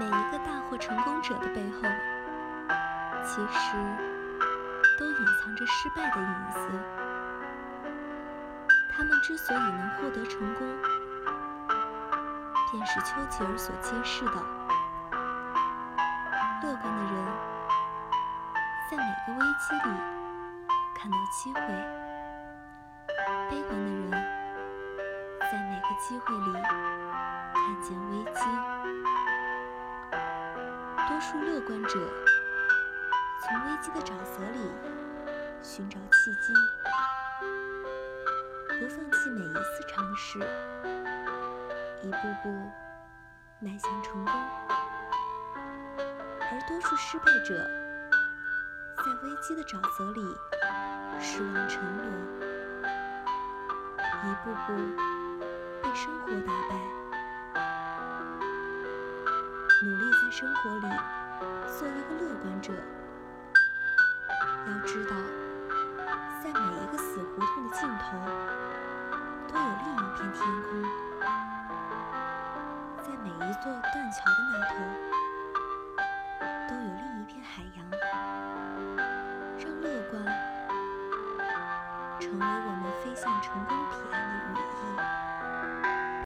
每一个大获成功者的背后，其实都隐藏着失败的影子。他们之所以能获得成功，便是丘吉尔所揭示的：乐观的人在每个危机里看到机会，悲观的人在每个机会里看见危机。多数乐观者从危机的沼泽里寻找契机。不放弃每一次尝试，一步步迈向成功；而多数失败者在危机的沼泽里失望沉沦，一步步被生活打败。在生活里做一个乐观者，要知道，在每一个死胡同的尽头，都有另一片天空；在每一座断桥的那头，都有另一片海洋。让乐观成为我们飞向成功彼岸的羽翼。